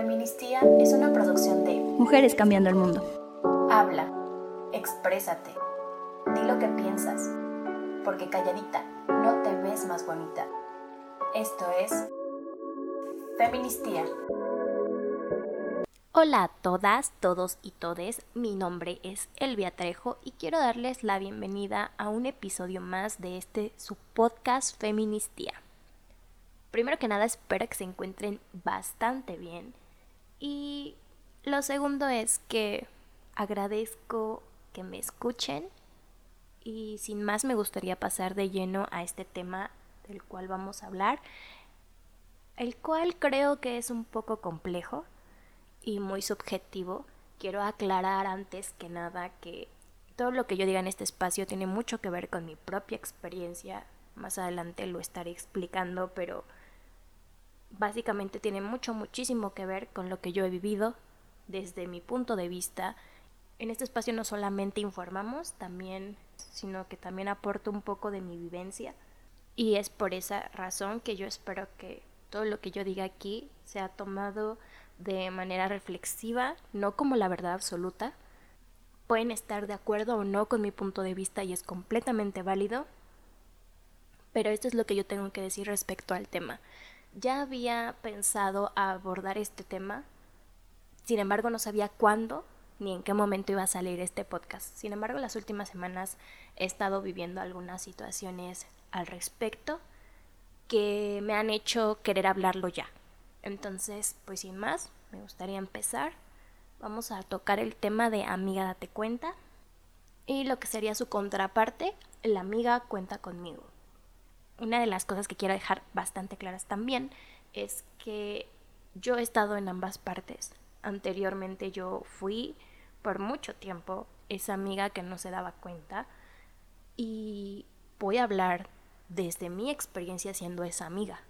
Feministía es una producción de Mujeres Cambiando el Mundo. Habla, exprésate, di lo que piensas, porque calladita no te ves más bonita. Esto es Feministía. Hola a todas, todos y todes, mi nombre es Elvia Trejo y quiero darles la bienvenida a un episodio más de este su podcast Feministía. Primero que nada espero que se encuentren bastante bien y lo segundo es que agradezco que me escuchen y sin más me gustaría pasar de lleno a este tema del cual vamos a hablar, el cual creo que es un poco complejo y muy subjetivo. Quiero aclarar antes que nada que todo lo que yo diga en este espacio tiene mucho que ver con mi propia experiencia. Más adelante lo estaré explicando, pero básicamente tiene mucho, muchísimo que ver con lo que yo he vivido desde mi punto de vista. En este espacio no solamente informamos, también, sino que también aporto un poco de mi vivencia. Y es por esa razón que yo espero que todo lo que yo diga aquí sea tomado de manera reflexiva, no como la verdad absoluta. Pueden estar de acuerdo o no con mi punto de vista y es completamente válido, pero esto es lo que yo tengo que decir respecto al tema. Ya había pensado abordar este tema, sin embargo no sabía cuándo ni en qué momento iba a salir este podcast. Sin embargo, las últimas semanas he estado viviendo algunas situaciones al respecto que me han hecho querer hablarlo ya. Entonces, pues sin más, me gustaría empezar. Vamos a tocar el tema de amiga date cuenta y lo que sería su contraparte, la amiga cuenta conmigo una de las cosas que quiero dejar bastante claras también es que yo he estado en ambas partes. Anteriormente yo fui por mucho tiempo esa amiga que no se daba cuenta y voy a hablar desde mi experiencia siendo esa amiga.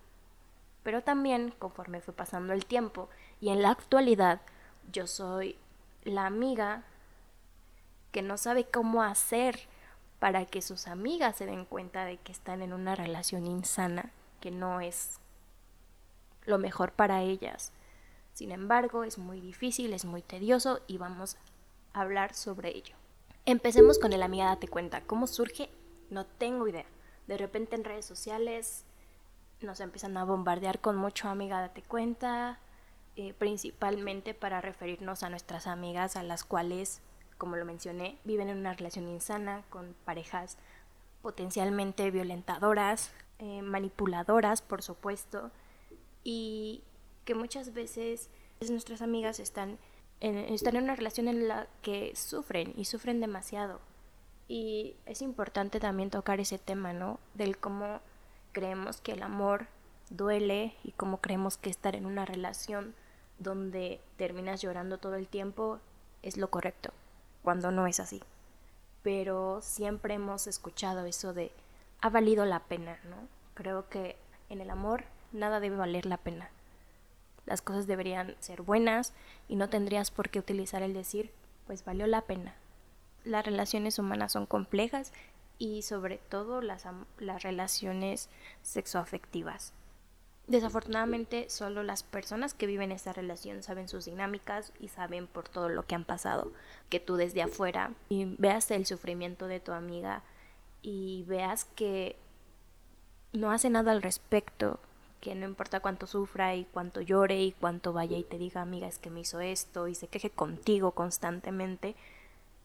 Pero también conforme fue pasando el tiempo y en la actualidad yo soy la amiga que no sabe cómo hacer para que sus amigas se den cuenta de que están en una relación insana, que no es lo mejor para ellas. Sin embargo, es muy difícil, es muy tedioso y vamos a hablar sobre ello. Empecemos con el amiga date cuenta. ¿Cómo surge? No tengo idea. De repente en redes sociales nos empiezan a bombardear con mucho amiga date cuenta, eh, principalmente para referirnos a nuestras amigas a las cuales como lo mencioné, viven en una relación insana con parejas potencialmente violentadoras, eh, manipuladoras, por supuesto, y que muchas veces nuestras amigas están en, están en una relación en la que sufren y sufren demasiado. Y es importante también tocar ese tema, ¿no? Del cómo creemos que el amor duele y cómo creemos que estar en una relación donde terminas llorando todo el tiempo es lo correcto cuando no es así. Pero siempre hemos escuchado eso de ha valido la pena, ¿no? Creo que en el amor nada debe valer la pena. Las cosas deberían ser buenas y no tendrías por qué utilizar el decir, pues valió la pena. Las relaciones humanas son complejas y sobre todo las, las relaciones sexoafectivas. Desafortunadamente, solo las personas que viven esta relación saben sus dinámicas y saben por todo lo que han pasado. Que tú desde afuera y veas el sufrimiento de tu amiga y veas que no hace nada al respecto, que no importa cuánto sufra y cuánto llore y cuánto vaya y te diga, amiga, es que me hizo esto y se queje contigo constantemente.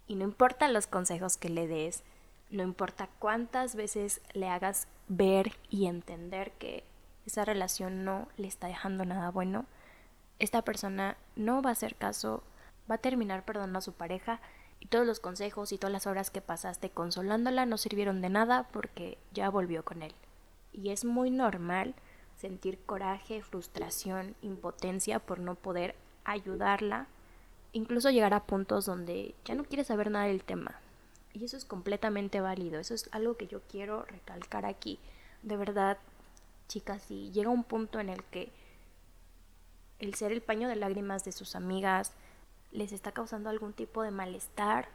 Y no importa los consejos que le des, no importa cuántas veces le hagas ver y entender que esa relación no le está dejando nada bueno, esta persona no va a hacer caso, va a terminar perdonando a su pareja y todos los consejos y todas las horas que pasaste consolándola no sirvieron de nada porque ya volvió con él. Y es muy normal sentir coraje, frustración, impotencia por no poder ayudarla, incluso llegar a puntos donde ya no quieres saber nada del tema. Y eso es completamente válido, eso es algo que yo quiero recalcar aquí. De verdad, chicas, si llega un punto en el que el ser el paño de lágrimas de sus amigas les está causando algún tipo de malestar,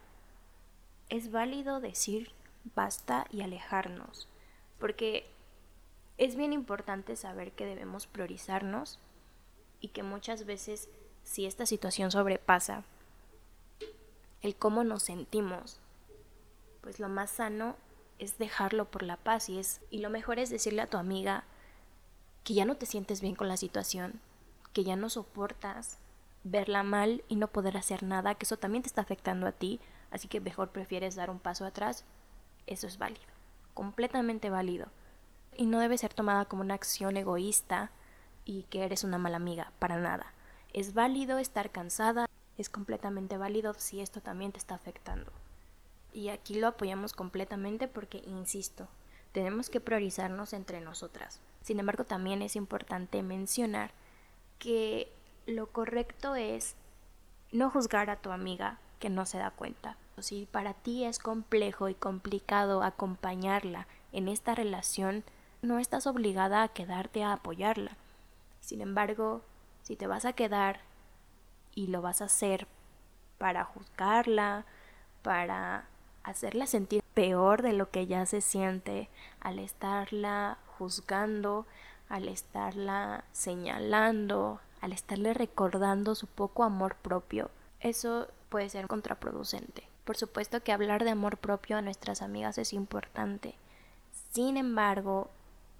es válido decir basta y alejarnos, porque es bien importante saber que debemos priorizarnos y que muchas veces si esta situación sobrepasa el cómo nos sentimos, pues lo más sano es dejarlo por la paz y es y lo mejor es decirle a tu amiga que ya no te sientes bien con la situación, que ya no soportas verla mal y no poder hacer nada, que eso también te está afectando a ti, así que mejor prefieres dar un paso atrás, eso es válido, completamente válido. Y no debe ser tomada como una acción egoísta y que eres una mala amiga, para nada. Es válido estar cansada, es completamente válido si esto también te está afectando. Y aquí lo apoyamos completamente porque, insisto, tenemos que priorizarnos entre nosotras. Sin embargo, también es importante mencionar que lo correcto es no juzgar a tu amiga que no se da cuenta. Si para ti es complejo y complicado acompañarla en esta relación, no estás obligada a quedarte a apoyarla. Sin embargo, si te vas a quedar y lo vas a hacer para juzgarla, para hacerla sentir peor de lo que ya se siente al estarla juzgando, al estarla señalando, al estarle recordando su poco amor propio, eso puede ser contraproducente. Por supuesto que hablar de amor propio a nuestras amigas es importante. Sin embargo,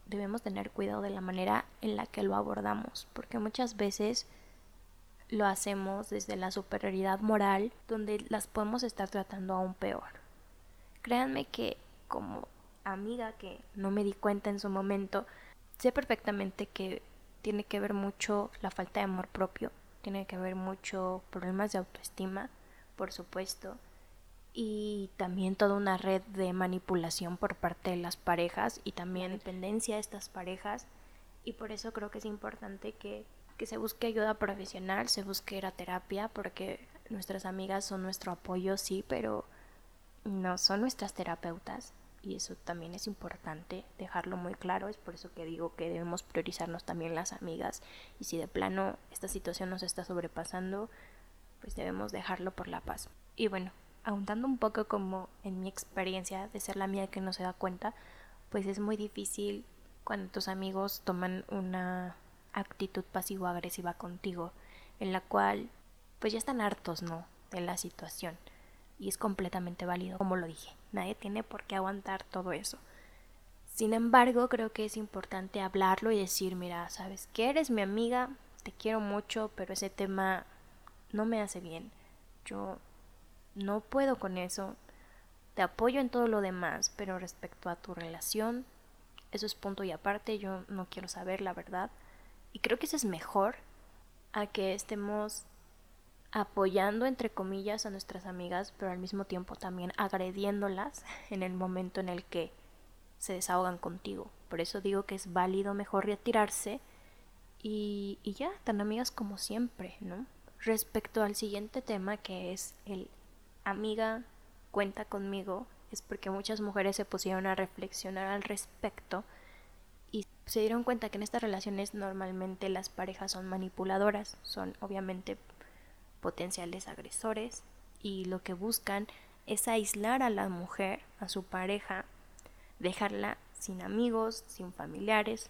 debemos tener cuidado de la manera en la que lo abordamos, porque muchas veces lo hacemos desde la superioridad moral, donde las podemos estar tratando aún peor. Créanme que como amiga que no me di cuenta en su momento, sé perfectamente que tiene que ver mucho la falta de amor propio, tiene que ver mucho problemas de autoestima, por supuesto, y también toda una red de manipulación por parte de las parejas y también dependencia de estas parejas y por eso creo que es importante que, que se busque ayuda profesional, se busque ir a terapia porque nuestras amigas son nuestro apoyo, sí, pero no son nuestras terapeutas y eso también es importante dejarlo muy claro, es por eso que digo que debemos priorizarnos también las amigas y si de plano esta situación nos está sobrepasando, pues debemos dejarlo por la paz. Y bueno, ahondando un poco como en mi experiencia de ser la mía que no se da cuenta, pues es muy difícil cuando tus amigos toman una actitud pasivo-agresiva contigo, en la cual pues ya están hartos, ¿no? De la situación y es completamente válido, como lo dije. Nadie tiene por qué aguantar todo eso. Sin embargo, creo que es importante hablarlo y decir, mira, sabes que eres mi amiga, te quiero mucho, pero ese tema no me hace bien. Yo no puedo con eso. Te apoyo en todo lo demás, pero respecto a tu relación, eso es punto y aparte, yo no quiero saber la verdad. Y creo que eso es mejor a que estemos apoyando entre comillas a nuestras amigas, pero al mismo tiempo también agrediéndolas en el momento en el que se desahogan contigo. Por eso digo que es válido mejor retirarse y, y ya, tan amigas como siempre, ¿no? Respecto al siguiente tema que es el amiga cuenta conmigo, es porque muchas mujeres se pusieron a reflexionar al respecto y se dieron cuenta que en estas relaciones normalmente las parejas son manipuladoras, son obviamente potenciales agresores y lo que buscan es aislar a la mujer, a su pareja, dejarla sin amigos, sin familiares,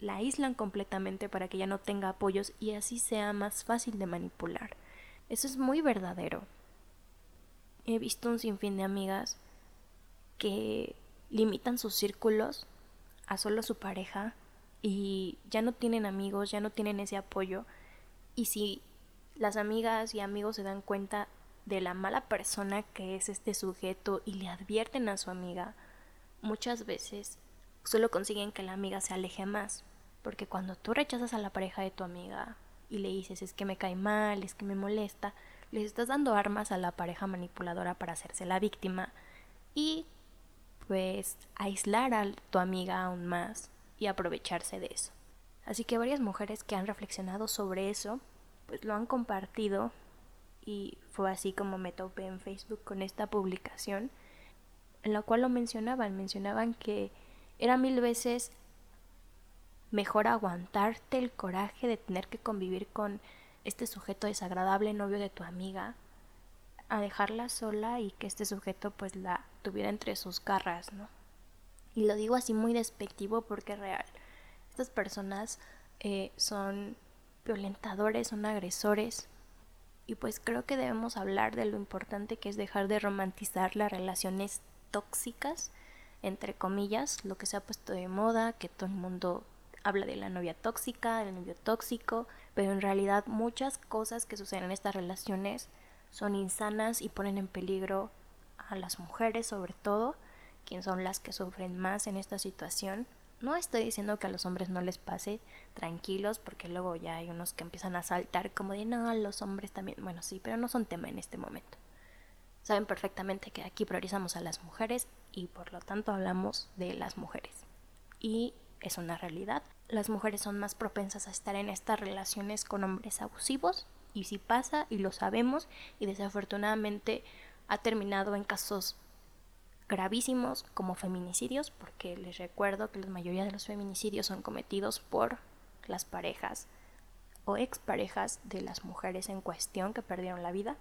la aíslan completamente para que ella no tenga apoyos y así sea más fácil de manipular. Eso es muy verdadero. He visto un sinfín de amigas que limitan sus círculos a solo su pareja y ya no tienen amigos, ya no tienen ese apoyo y si las amigas y amigos se dan cuenta de la mala persona que es este sujeto y le advierten a su amiga, muchas veces solo consiguen que la amiga se aleje más. Porque cuando tú rechazas a la pareja de tu amiga y le dices es que me cae mal, es que me molesta, les estás dando armas a la pareja manipuladora para hacerse la víctima y pues aislar a tu amiga aún más y aprovecharse de eso. Así que varias mujeres que han reflexionado sobre eso pues lo han compartido y fue así como me topé en Facebook con esta publicación en la cual lo mencionaban, mencionaban que era mil veces mejor aguantarte el coraje de tener que convivir con este sujeto desagradable novio de tu amiga a dejarla sola y que este sujeto pues la tuviera entre sus garras, ¿no? Y lo digo así muy despectivo porque es real. Estas personas eh, son violentadores, son agresores. Y pues creo que debemos hablar de lo importante que es dejar de romantizar las relaciones tóxicas, entre comillas, lo que se ha puesto de moda, que todo el mundo habla de la novia tóxica, del novio tóxico, pero en realidad muchas cosas que suceden en estas relaciones son insanas y ponen en peligro a las mujeres sobre todo, quien son las que sufren más en esta situación. No estoy diciendo que a los hombres no les pase, tranquilos, porque luego ya hay unos que empiezan a saltar como de no, los hombres también. Bueno, sí, pero no son tema en este momento. Saben perfectamente que aquí priorizamos a las mujeres y por lo tanto hablamos de las mujeres. Y es una realidad. Las mujeres son más propensas a estar en estas relaciones con hombres abusivos y si pasa y lo sabemos y desafortunadamente ha terminado en casos gravísimos como feminicidios, porque les recuerdo que la mayoría de los feminicidios son cometidos por las parejas o exparejas de las mujeres en cuestión que perdieron la vida.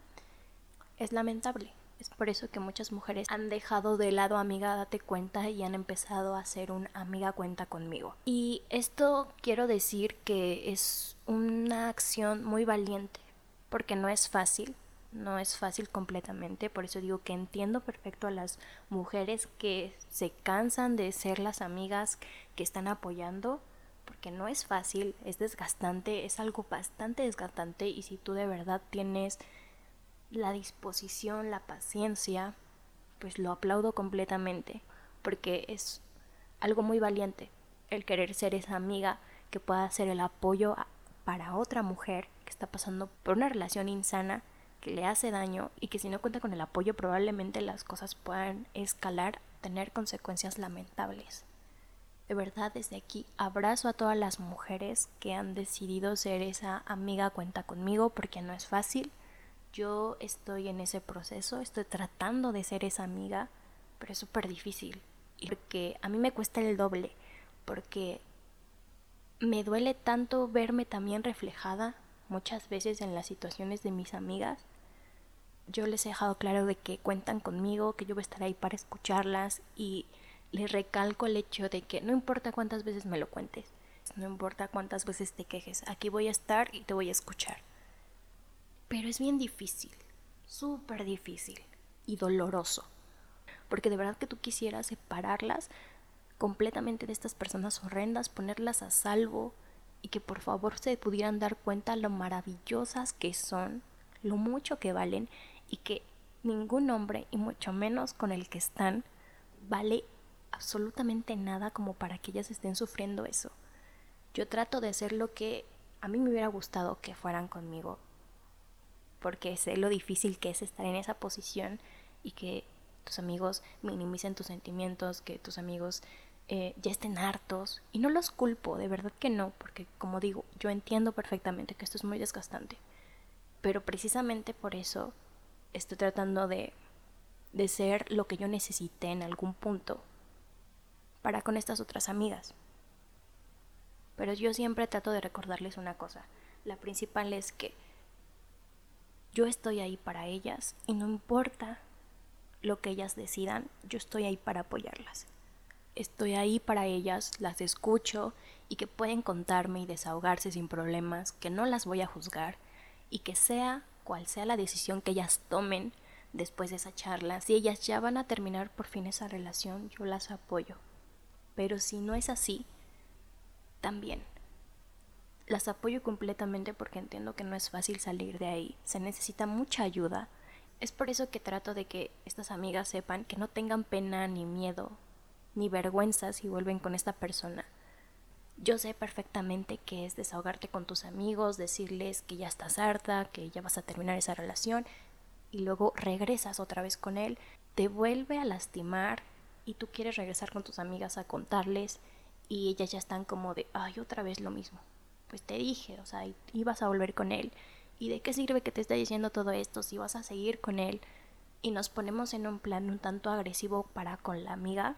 Es lamentable. Es por eso que muchas mujeres han dejado de lado amiga date cuenta y han empezado a hacer un amiga cuenta conmigo. Y esto quiero decir que es una acción muy valiente, porque no es fácil, no es fácil completamente, por eso digo que entiendo perfecto a las mujeres que se cansan de ser las amigas que están apoyando, porque no es fácil, es desgastante, es algo bastante desgastante y si tú de verdad tienes la disposición, la paciencia, pues lo aplaudo completamente, porque es algo muy valiente el querer ser esa amiga que pueda ser el apoyo para otra mujer que está pasando por una relación insana le hace daño y que si no cuenta con el apoyo probablemente las cosas puedan escalar, tener consecuencias lamentables. De verdad, desde aquí abrazo a todas las mujeres que han decidido ser esa amiga cuenta conmigo porque no es fácil. Yo estoy en ese proceso, estoy tratando de ser esa amiga, pero es súper difícil. Y porque a mí me cuesta el doble, porque me duele tanto verme también reflejada muchas veces en las situaciones de mis amigas yo les he dejado claro de que cuentan conmigo, que yo voy a estar ahí para escucharlas y les recalco el hecho de que no importa cuántas veces me lo cuentes, no importa cuántas veces te quejes, aquí voy a estar y te voy a escuchar. Pero es bien difícil, súper difícil y doloroso, porque de verdad que tú quisieras separarlas completamente de estas personas horrendas, ponerlas a salvo y que por favor se pudieran dar cuenta lo maravillosas que son, lo mucho que valen y que ningún hombre, y mucho menos con el que están, vale absolutamente nada como para que ellas estén sufriendo eso. Yo trato de hacer lo que a mí me hubiera gustado que fueran conmigo, porque sé lo difícil que es estar en esa posición y que tus amigos minimicen tus sentimientos, que tus amigos eh, ya estén hartos. Y no los culpo, de verdad que no, porque como digo, yo entiendo perfectamente que esto es muy desgastante. Pero precisamente por eso estoy tratando de, de ser lo que yo necesité en algún punto para con estas otras amigas. Pero yo siempre trato de recordarles una cosa. La principal es que yo estoy ahí para ellas y no importa lo que ellas decidan, yo estoy ahí para apoyarlas. Estoy ahí para ellas, las escucho y que pueden contarme y desahogarse sin problemas, que no las voy a juzgar y que sea cual sea la decisión que ellas tomen después de esa charla, si ellas ya van a terminar por fin esa relación, yo las apoyo. Pero si no es así, también. Las apoyo completamente porque entiendo que no es fácil salir de ahí, se necesita mucha ayuda. Es por eso que trato de que estas amigas sepan que no tengan pena ni miedo ni vergüenza si vuelven con esta persona, yo sé perfectamente que es desahogarte con tus amigos, decirles que ya estás harta, que ya vas a terminar esa relación y luego regresas otra vez con él, te vuelve a lastimar y tú quieres regresar con tus amigas a contarles y ellas ya están como de, ay, otra vez lo mismo. Pues te dije, o sea, ibas a volver con él. ¿Y de qué sirve que te esté diciendo todo esto si vas a seguir con él? Y nos ponemos en un plan un tanto agresivo para con la amiga.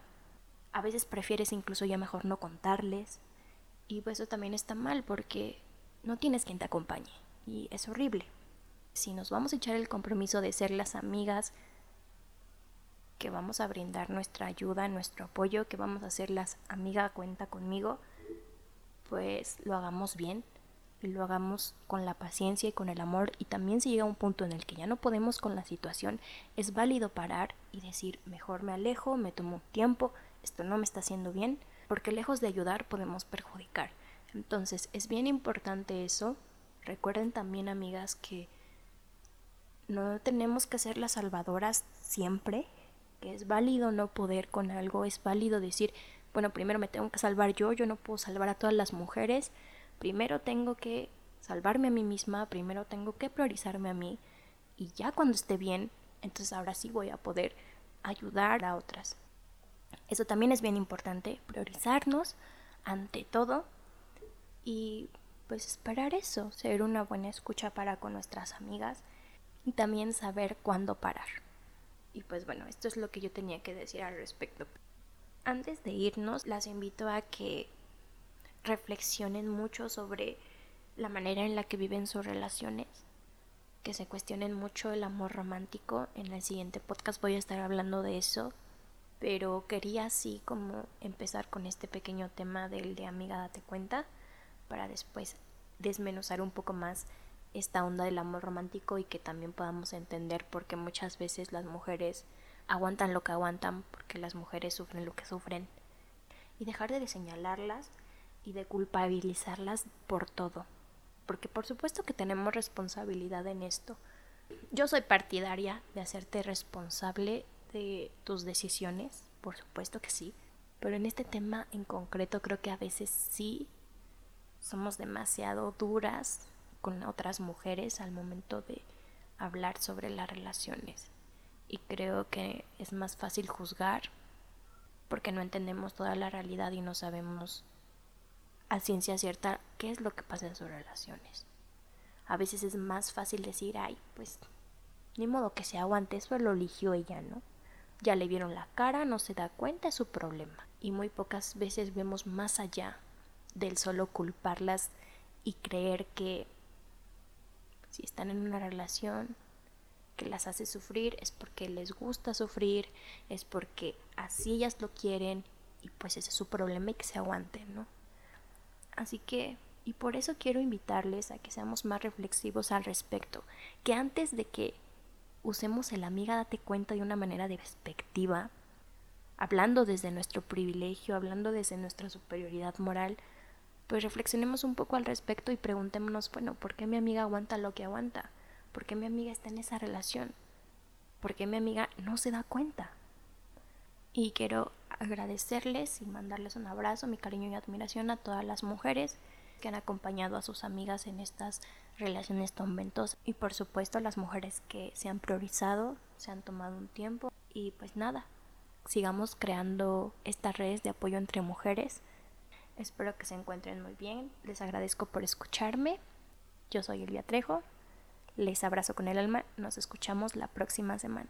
A veces prefieres incluso ya mejor no contarles y pues eso también está mal porque no tienes quien te acompañe y es horrible. Si nos vamos a echar el compromiso de ser las amigas que vamos a brindar nuestra ayuda, nuestro apoyo, que vamos a ser las amigas cuenta conmigo, pues lo hagamos bien, y lo hagamos con la paciencia y con el amor y también si llega un punto en el que ya no podemos con la situación, es válido parar y decir, mejor me alejo, me tomo tiempo, esto no me está haciendo bien, porque lejos de ayudar podemos perjudicar. Entonces es bien importante eso. Recuerden también, amigas, que no tenemos que ser las salvadoras siempre, que es válido no poder con algo, es válido decir, bueno, primero me tengo que salvar yo, yo no puedo salvar a todas las mujeres, primero tengo que salvarme a mí misma, primero tengo que priorizarme a mí y ya cuando esté bien, entonces ahora sí voy a poder ayudar a otras. Eso también es bien importante, priorizarnos ante todo y pues esperar eso, ser una buena escucha para con nuestras amigas y también saber cuándo parar. Y pues bueno, esto es lo que yo tenía que decir al respecto. Antes de irnos, las invito a que reflexionen mucho sobre la manera en la que viven sus relaciones, que se cuestionen mucho el amor romántico. En el siguiente podcast voy a estar hablando de eso, pero quería así como empezar con este pequeño tema del de amiga date cuenta para después desmenuzar un poco más esta onda del amor romántico y que también podamos entender por qué muchas veces las mujeres aguantan lo que aguantan porque las mujeres sufren lo que sufren. Y dejar de señalarlas y de culpabilizarlas por todo porque por supuesto que tenemos responsabilidad en esto. Yo soy partidaria de hacerte responsable de tus decisiones por supuesto que sí pero en este tema en concreto creo que a veces sí somos demasiado duras con otras mujeres al momento de hablar sobre las relaciones. Y creo que es más fácil juzgar porque no entendemos toda la realidad y no sabemos a ciencia cierta qué es lo que pasa en sus relaciones. A veces es más fácil decir, ay, pues ni modo que se aguante, eso lo eligió ella, ¿no? Ya le vieron la cara, no se da cuenta, es su problema. Y muy pocas veces vemos más allá del solo culparlas y creer que si están en una relación que las hace sufrir es porque les gusta sufrir, es porque así ellas lo quieren y pues ese es su problema y que se aguanten, ¿no? Así que, y por eso quiero invitarles a que seamos más reflexivos al respecto, que antes de que usemos el amiga date cuenta de una manera despectiva, hablando desde nuestro privilegio, hablando desde nuestra superioridad moral, pues reflexionemos un poco al respecto y preguntémonos, bueno, ¿por qué mi amiga aguanta lo que aguanta? ¿Por qué mi amiga está en esa relación? ¿Por qué mi amiga no se da cuenta? Y quiero agradecerles y mandarles un abrazo, mi cariño y admiración a todas las mujeres que han acompañado a sus amigas en estas relaciones tan ventosas y por supuesto las mujeres que se han priorizado, se han tomado un tiempo y pues nada, sigamos creando estas redes de apoyo entre mujeres Espero que se encuentren muy bien. Les agradezco por escucharme. Yo soy Elvia Trejo. Les abrazo con el alma. Nos escuchamos la próxima semana.